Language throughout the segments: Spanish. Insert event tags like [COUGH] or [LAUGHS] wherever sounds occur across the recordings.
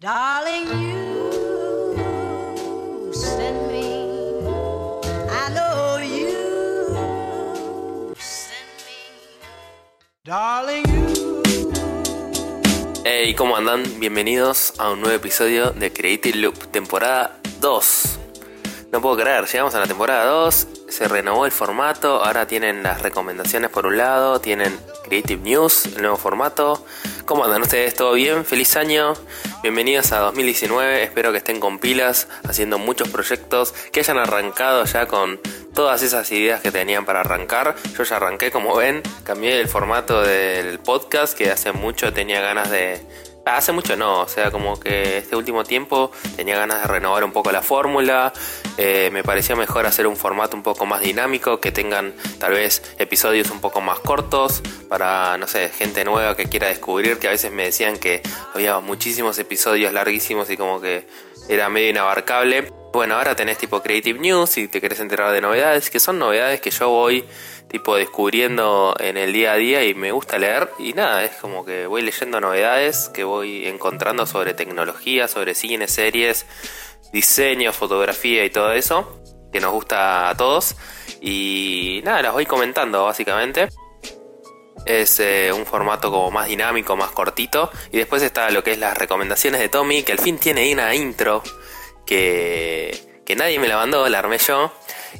Darling, you send me. I you send me. Darling, you. Hey, ¿cómo andan? Bienvenidos a un nuevo episodio de Creative Loop, temporada 2. No puedo creer, llegamos a la temporada 2, se renovó el formato, ahora tienen las recomendaciones por un lado, tienen Creative News, el nuevo formato. ¿Cómo andan ustedes? ¿Todo bien? Feliz año. Bienvenidos a 2019, espero que estén con pilas, haciendo muchos proyectos, que hayan arrancado ya con todas esas ideas que tenían para arrancar. Yo ya arranqué, como ven, cambié el formato del podcast, que hace mucho tenía ganas de hace mucho no, o sea, como que este último tiempo tenía ganas de renovar un poco la fórmula, eh, me parecía mejor hacer un formato un poco más dinámico, que tengan tal vez episodios un poco más cortos para, no sé, gente nueva que quiera descubrir, que a veces me decían que había muchísimos episodios larguísimos y como que era medio inabarcable. Bueno, ahora tenés tipo Creative News y te querés enterar de novedades, que son novedades que yo voy tipo descubriendo en el día a día y me gusta leer y nada, es como que voy leyendo novedades que voy encontrando sobre tecnología, sobre cine, series, diseño, fotografía y todo eso que nos gusta a todos y nada, las voy comentando básicamente. Es eh, un formato como más dinámico, más cortito. Y después está lo que es las recomendaciones de Tommy, que al fin tiene una intro que, nadie me la mandó, la armé yo.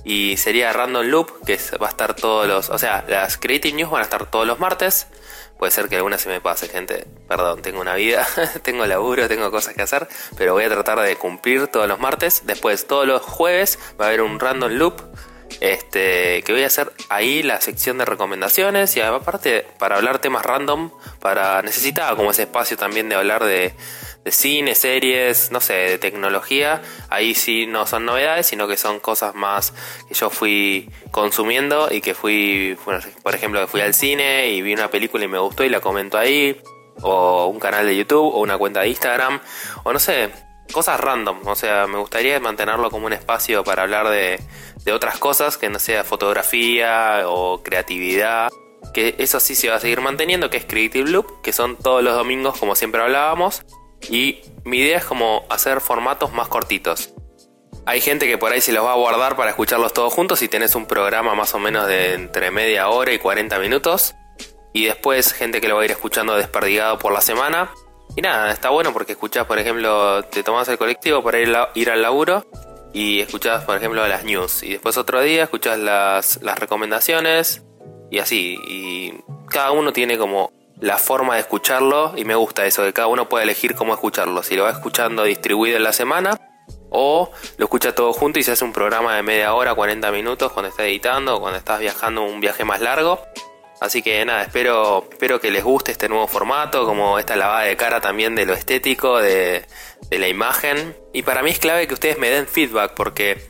Y sería Random Loop, que va a estar todos los... O sea, las Creative News van a estar todos los martes. Puede ser que alguna se me pase, gente. Perdón, tengo una vida, [LAUGHS] tengo laburo, tengo cosas que hacer. Pero voy a tratar de cumplir todos los martes. Después, todos los jueves, va a haber un Random Loop. Este, que voy a hacer ahí la sección de recomendaciones y aparte para hablar temas random, para necesitaba como ese espacio también de hablar de, de cine, series, no sé, de tecnología, ahí sí no son novedades, sino que son cosas más que yo fui consumiendo y que fui, por ejemplo, que fui al cine y vi una película y me gustó y la comento ahí, o un canal de YouTube, o una cuenta de Instagram, o no sé, cosas random, o sea, me gustaría mantenerlo como un espacio para hablar de, otras cosas que no sea fotografía o creatividad que eso sí se va a seguir manteniendo, que es Creative Loop, que son todos los domingos como siempre hablábamos, y mi idea es como hacer formatos más cortitos. Hay gente que por ahí se los va a guardar para escucharlos todos juntos y tenés un programa más o menos de entre media hora y 40 minutos. Y después gente que lo va a ir escuchando desperdigado por la semana. Y nada, está bueno porque escuchás, por ejemplo, te tomás el colectivo para ir, ir al laburo y escuchás, por ejemplo, las news. Y después otro día escuchás las, las recomendaciones y así. Y cada uno tiene como la forma de escucharlo y me gusta eso, que cada uno puede elegir cómo escucharlo, si lo va escuchando distribuido en la semana o lo escucha todo junto y se hace un programa de media hora, 40 minutos cuando está editando o cuando estás viajando un viaje más largo. Así que nada, espero, espero que les guste este nuevo formato, como esta lavada de cara también de lo estético, de, la imagen. Y para mí es clave que ustedes me den feedback porque,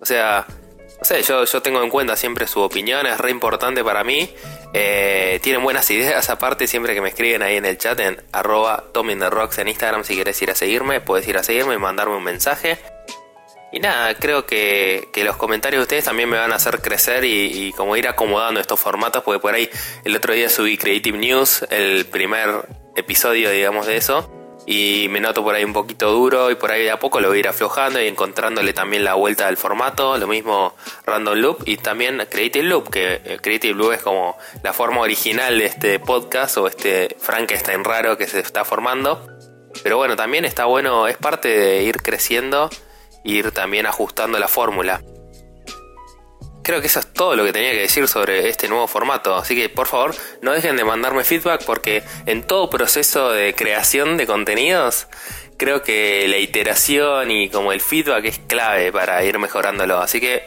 o sea, no sé, yo, yo tengo en cuenta siempre su opinión, es re importante para mí. Eh, tienen buenas [LAUGHS] ideas, aparte siempre que me escriben ahí en el chat en arroba Rocks en Instagram si quieres ir a seguirme, puedes ir a seguirme y mandarme un mensaje. Y nada, creo que, que, los comentarios de ustedes también me van a hacer crecer y, como ir acomodando estos formatos, porque por ahí el otro día subí Creative News, el primer episodio, digamos, de eso y me noto por ahí un poquito duro y por ahí de a poco lo voy a ir aflojando y encontrándole también la vuelta del formato, lo mismo Random Loop y también Creative Loop, que eh, Creative Loop es como la forma original de este podcast o este Frankenstein raro que se está formando. Pero bueno, también está bueno, es parte de ir creciendo, ir también ajustando la fórmula. Creo que eso es todo lo que tenía que decir sobre este nuevo formato, así que por favor no dejen de mandarme feedback porque en todo proceso de creación de contenidos creo que la iteración y como el feedback es clave para ir mejorándolo, así que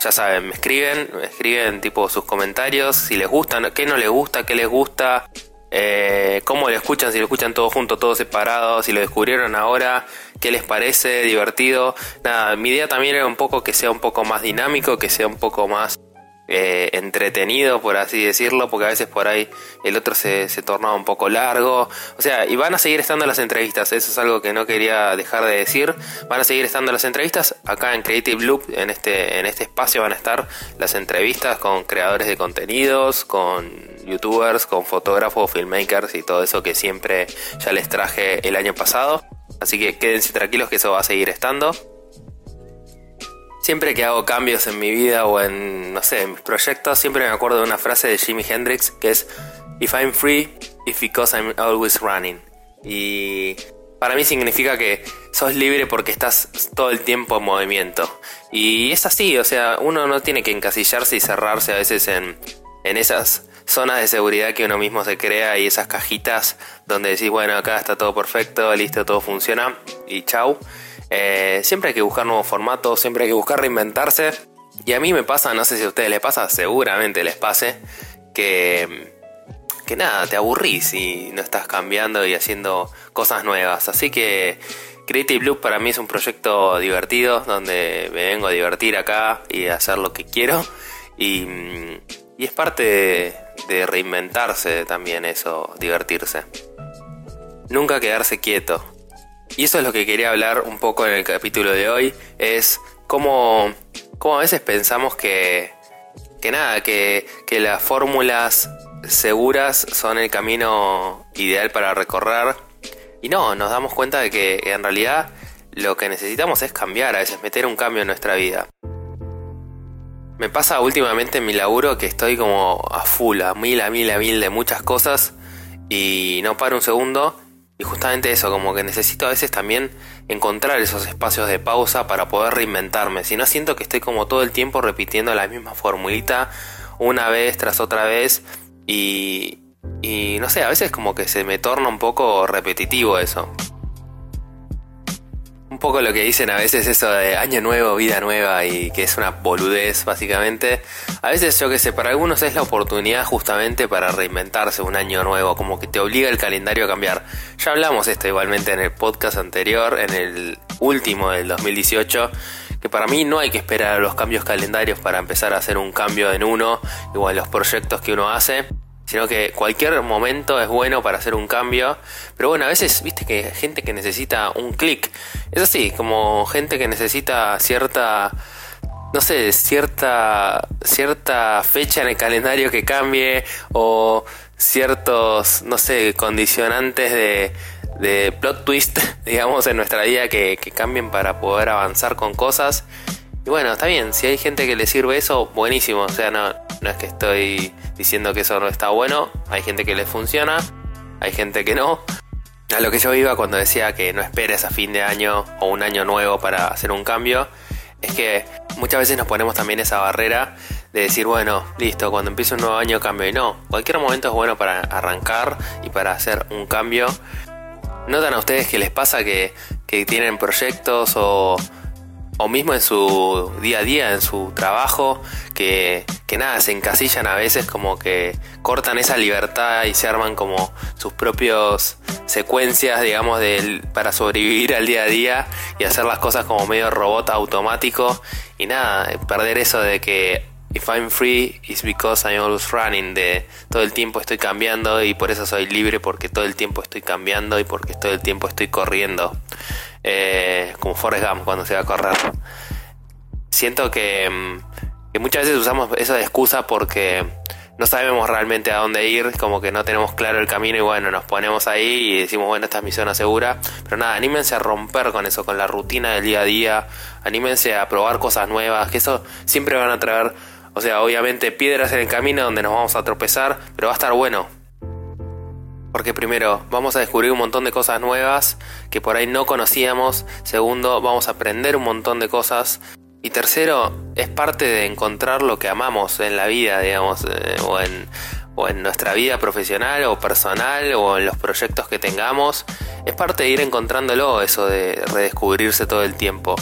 ya saben, me escriben, me escriben tipo sus comentarios, si les gusta, qué no les gusta, qué les gusta, eh, cómo lo escuchan, si lo escuchan todo junto, todo separado, si lo descubrieron ahora, qué les parece, divertido. Nada, mi idea también era un poco que sea un poco más dinámico, que sea un poco más eh, entretenido, por así decirlo, porque a veces por ahí el otro se, se tornaba un poco largo. O sea, y van a seguir estando las entrevistas, eso es algo que no quería dejar de decir. Van a seguir estando las entrevistas. Acá en Creative Loop, en este, en este espacio, van a estar las entrevistas con creadores de contenidos, con youtubers, con fotógrafos, filmmakers y todo eso que siempre ya les traje el año pasado. Así que quédense tranquilos que eso va a seguir estando. Siempre que hago cambios en mi vida o en, no sé, en mis proyectos, siempre me acuerdo de una frase de Jimi Hendrix que es, If I'm free, it's because I'm always running. Y para mí significa que sos libre porque estás todo el tiempo en movimiento. Y es así, o sea, uno no tiene que encasillarse y cerrarse a veces en, en esas zonas de seguridad que uno mismo se crea y esas cajitas donde decís, bueno, acá está todo perfecto, listo, todo funciona y chau. Eh, siempre hay que buscar nuevos formatos, siempre hay que buscar reinventarse. Y a mí me pasa, no sé si a ustedes les pasa, seguramente les pase, que, que nada, te aburrís y no estás cambiando y haciendo cosas nuevas. Así que Creative Loop para mí es un proyecto divertido, donde me vengo a divertir acá y a hacer lo que quiero. Y, y es parte de reinventarse también eso, divertirse. Nunca quedarse quieto. Y eso es lo que quería hablar un poco en el capítulo de hoy, es cómo, cómo a veces pensamos que, que nada, que, que las fórmulas seguras son el camino ideal para recorrer. Y no, nos damos cuenta de que en realidad lo que necesitamos es cambiar, a veces meter un cambio en nuestra vida. Me pasa últimamente en mi laburo que estoy como a full, a mil, a mil, a mil de muchas cosas y no paro un segundo. Y justamente eso, como que necesito a veces también encontrar esos espacios de pausa para poder reinventarme. Si no siento que estoy como todo el tiempo repitiendo la misma formulita una vez tras otra vez y, y no sé, a veces como que se me torna un poco repetitivo eso. Un poco lo que dicen a veces eso de año nuevo, vida nueva y que es una boludez básicamente. A veces yo que sé, para algunos es la oportunidad justamente para reinventarse un año nuevo, como que te obliga el calendario a cambiar. Ya hablamos esto igualmente en el podcast anterior, en el último del 2018, que para mí no hay que esperar a los cambios calendarios para empezar a hacer un cambio en uno, igual los proyectos que uno hace sino que cualquier momento es bueno para hacer un cambio. Pero bueno, a veces, viste que hay gente que necesita un clic. Es así, como gente que necesita cierta, no sé, cierta, cierta fecha en el calendario que cambie o ciertos, no sé, condicionantes de, de plot twist, [LAUGHS] digamos, en nuestra vida que, que cambien para poder avanzar con cosas. Y bueno, está bien, si hay gente que le sirve eso, buenísimo. O sea, no, no es que estoy diciendo que eso no está bueno. Hay gente que le funciona, hay gente que no. A lo que yo iba cuando decía que no esperes a fin de año o un año nuevo para hacer un cambio, es que muchas veces nos ponemos también esa barrera de decir, bueno, listo, cuando empiece un nuevo año cambio. Y no, cualquier momento es bueno para arrancar y para hacer un cambio. ¿Notan a ustedes que les pasa que, que tienen proyectos o, o mismo en su día a día, en su trabajo, que, que, nada, se encasillan a veces como que cortan esa libertad y se arman como sus propios secuencias, digamos, de, para sobrevivir al día a día y hacer las cosas como medio robot automático y nada, perder eso de que if I'm free it's because I'm always running, de todo el tiempo estoy cambiando y por eso soy libre porque todo el tiempo estoy cambiando y porque todo el tiempo estoy corriendo. Eh, como Forrest Gump cuando se va a correr. Siento que, mm, que muchas veces usamos esa excusa porque no sabemos realmente a dónde ir, como que no tenemos claro el camino y bueno, nos ponemos ahí y decimos, bueno, esta es mi zona segura. Pero nada, anímense a romper con eso, con la rutina del día a día, anímense a probar cosas nuevas, que eso siempre van a traer, o sea, obviamente piedras en el camino donde nos vamos a tropezar, pero va a estar bueno, porque primero, vamos a descubrir un montón de cosas nuevas que por ahí no conocíamos. Segundo, vamos a aprender un montón de cosas. Y tercero, es parte de encontrar lo que amamos en la vida, digamos, eh, o, en, o en nuestra vida profesional o personal o en los proyectos que tengamos. Es parte de ir encontrándolo, eso de redescubrirse todo el tiempo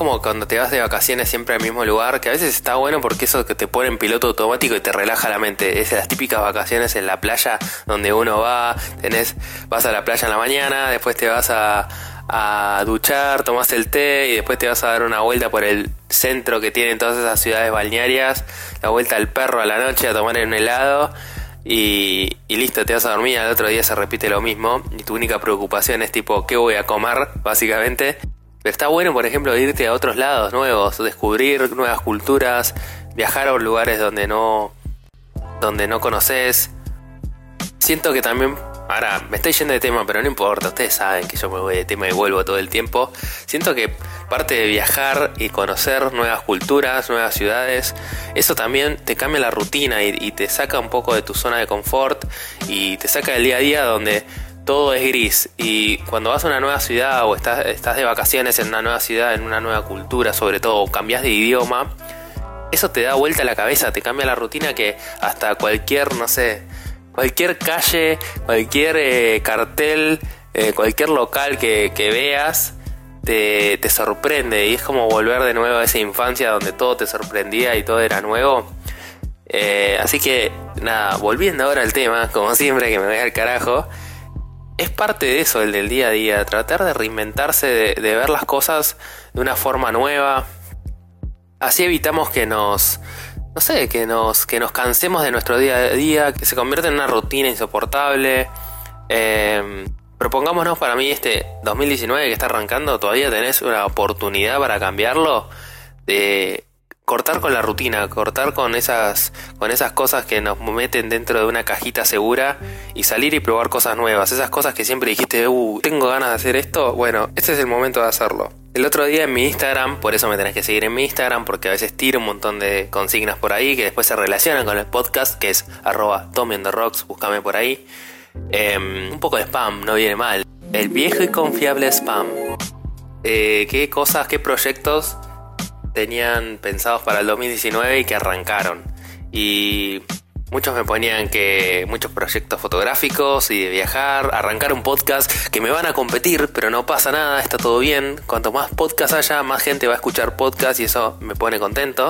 como cuando te vas de vacaciones siempre al mismo lugar, que a veces está bueno porque eso que te pone en piloto automático y te relaja la mente. Es las típicas vacaciones en la playa donde uno va, tenés, vas a la playa en la mañana, después te vas a, duchar, tomas el té y después te vas a dar una vuelta por el centro que tienen todas esas ciudades balnearias, la vuelta al perro a la noche a tomar un helado. Y, y, listo, te vas a dormir, al otro día se repite lo mismo y tu única preocupación es tipo, ¿qué voy a comer? Básicamente. Está bueno, por ejemplo, irte a otros lados nuevos, descubrir nuevas culturas, viajar a lugares donde no, donde no conoces. Siento que también Ahora, me estoy yendo de tema, pero no importa, ustedes saben que yo me voy de tema y vuelvo todo el tiempo. Siento que parte de viajar y conocer nuevas culturas, nuevas ciudades, eso también te cambia la rutina y, te saca un poco de tu zona de confort y te saca del día a día donde todo es gris. Y cuando vas a una nueva ciudad o estás, de vacaciones en una nueva ciudad, en una nueva cultura, sobre todo, o cambias de idioma, eso te da vuelta a la cabeza, te cambia la rutina que hasta cualquier, no sé, cualquier calle, cualquier eh, cartel, eh, cualquier local que, veas, te, sorprende y es como volver de nuevo a esa infancia donde todo te sorprendía y todo era nuevo. Eh, así que nada, volviendo ahora al tema, como siempre que me voy al carajo, es parte de eso, el del día a día, tratar de reinventarse, de ver las cosas de una forma nueva, Así evitamos que nos, no sé, que nos, que nos cansemos de nuestro día a día, que se convierta en una rutina insoportable. Eh, propongámonos para mí este 2019 que está arrancando, todavía tenés una oportunidad para cambiarlo, de cortar con la rutina, cortar con esas, con esas cosas que nos meten dentro de una cajita segura y salir y probar cosas nuevas, esas cosas que siempre dijiste, uh, tengo ganas de hacer esto, bueno, este es el momento de hacerlo. El otro día en mi Instagram, por eso me tenés que seguir en mi Instagram, porque a veces tiro un montón de consignas por ahí que después se relacionan con el podcast, que es arroba Rocks, búscame por ahí. Em, un poco de spam, no viene mal. El viejo y confiable spam. Eh, ¿Qué cosas, qué proyectos tenían pensados para el 2019 y que arrancaron? Y Muchos me ponían que muchos proyectos fotográficos y de viajar, arrancar un podcast que me van a competir, pero no pasa nada, está todo bien. Cuanto más podcast haya, más gente va a escuchar podcast y eso me pone contento.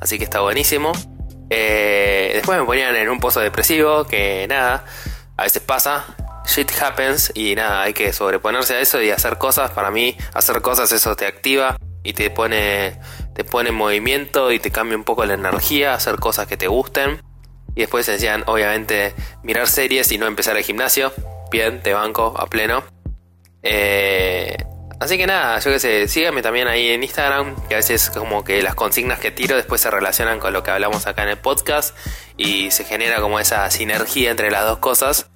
Así que está buenísimo. Eh, después me ponían en un pozo depresivo, que nada, a veces pasa, shit happens y nada, hay que sobreponerse a eso y hacer cosas. Para mí, hacer cosas eso te activa y te pone, te pone en movimiento y te cambia un poco la energía, hacer cosas que te gusten. Y después decían, obviamente, mirar series y no empezar el gimnasio. Bien, te banco a pleno. Eh, así que nada, yo qué sé, síganme también ahí en Instagram, que a veces como que las consignas que tiro después se relacionan con lo que hablamos acá en el podcast y se genera como esa sinergia entre las dos cosas.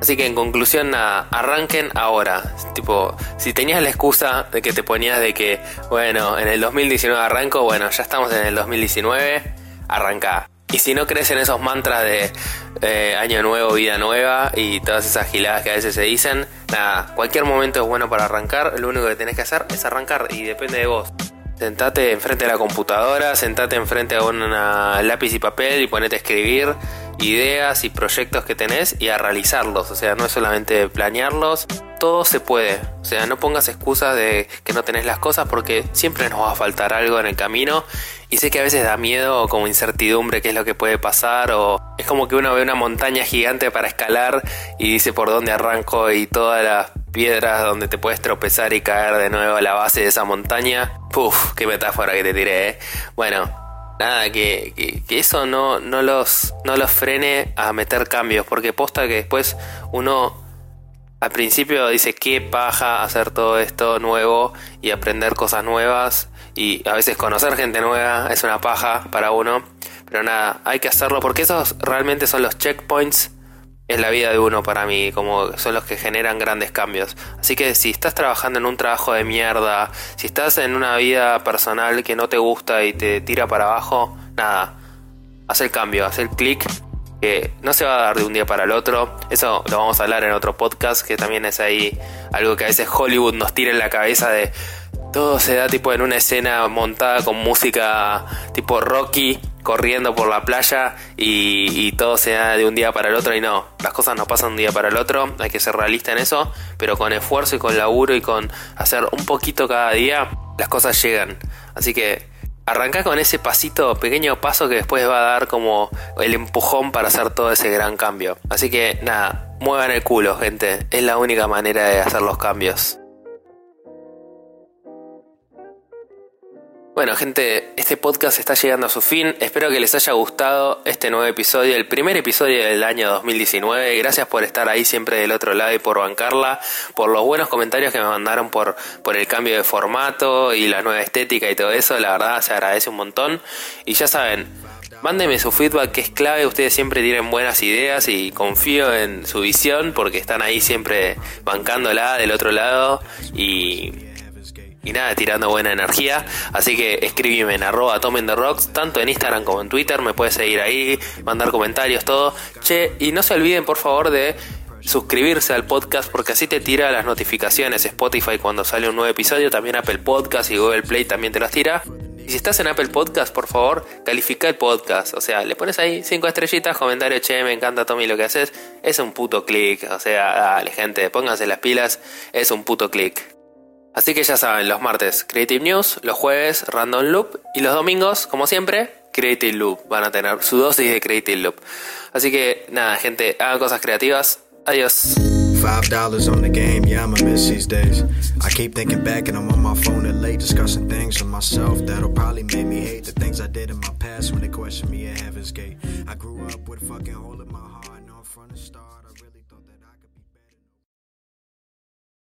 Así que en conclusión, nada, arranquen ahora. Tipo, si tenías la excusa de que te ponías de que, bueno, en el 2019 arranco, bueno, ya estamos en el 2019, arranca. Y si no crees en esos mantras de eh, año nuevo, vida nueva y todas esas giladas que a veces se dicen, nada, cualquier momento es bueno para arrancar, lo único que tenés que hacer es arrancar y depende de vos. Sentate enfrente de la computadora, sentate enfrente a un lápiz y papel y ponete a escribir ideas y proyectos que tenés y a realizarlos. O sea, no es solamente planearlos, todo se puede. O sea, no pongas excusas de que no tenés las cosas porque siempre nos va a faltar algo en el camino. Y sé que a veces da miedo o como incertidumbre qué es lo que puede pasar o es como que uno ve una montaña gigante para escalar y dice por dónde arranco y todas las piedras donde te puedes tropezar y caer de nuevo a la base de esa montaña. Puf, qué metáfora que te tiré, ¿eh? Bueno, nada, que, eso no, no, los, no los frene a meter cambios, porque posta que después uno al principio dice qué paja hacer todo esto nuevo y aprender cosas nuevas y a veces conocer gente nueva es una paja para uno, pero nada, hay que hacerlo porque esos realmente son los checkpoints es la vida de uno para mí, como son los que generan grandes cambios. Así que si estás trabajando en un trabajo de mierda, si estás en una vida personal que no te gusta y te tira para abajo, nada, haz el cambio, haz el clic, que no se va a dar de un día para el otro. Eso lo vamos a hablar en otro podcast, que también es ahí algo que a veces Hollywood nos tira en la cabeza de todo se da tipo en una escena montada con música tipo Rocky corriendo por la playa y, todo se da de un día para el otro y no, las cosas no pasan de un día para el otro, hay que ser realista en eso, pero con esfuerzo y con laburo y con hacer un poquito cada día, las cosas llegan. Así que arranca con ese pasito, pequeño paso que después va a dar como el empujón para hacer todo ese gran cambio. Así que nada, muevan el culo, gente, es la única manera de hacer los cambios. Bueno, gente, este podcast está llegando a su fin. Espero que les haya gustado este nuevo episodio, el primer episodio del año 2019. Gracias por estar ahí siempre del otro lado y por bancarla, por los buenos comentarios que me mandaron por, por el cambio de formato y la nueva estética y todo eso. La verdad se agradece un montón. Y ya saben, Mándeme su feedback que es clave, ustedes siempre tienen buenas ideas y confío en su visión porque están ahí siempre bancándola del otro lado y, y nada, tirando buena energía. Así que escríbeme en arroba tomen the rocks, tanto en Instagram como en Twitter, me puedes seguir ahí, mandar comentarios, todo. Che, y no se olviden por favor de suscribirse al podcast porque así te tira las notificaciones Spotify cuando sale un nuevo episodio, también Apple Podcast y Google Play también te las tira. Y si estás en Apple Podcast, por favor, califica el podcast. O sea, le pones ahí cinco estrellitas, comentario, che, me encanta Tommy lo que haces. Es un puto clic. O sea, dale, gente, pónganse las pilas. Es un puto clic. Así que ya saben, los martes Creative News, los jueves Random Loop y los domingos, como siempre, Creative Loop. Van a tener su dosis de Creative Loop. Así que nada, gente, hagan cosas creativas. Adiós. Five dollars on the game, yeah, I'ma miss these days. I keep thinking back and I'm on my phone at late discussing things with myself that'll probably make me hate the things I did in my past when they question me at Heaven's Gate. I grew up with a fucking hole in my heart, no I'm from the start.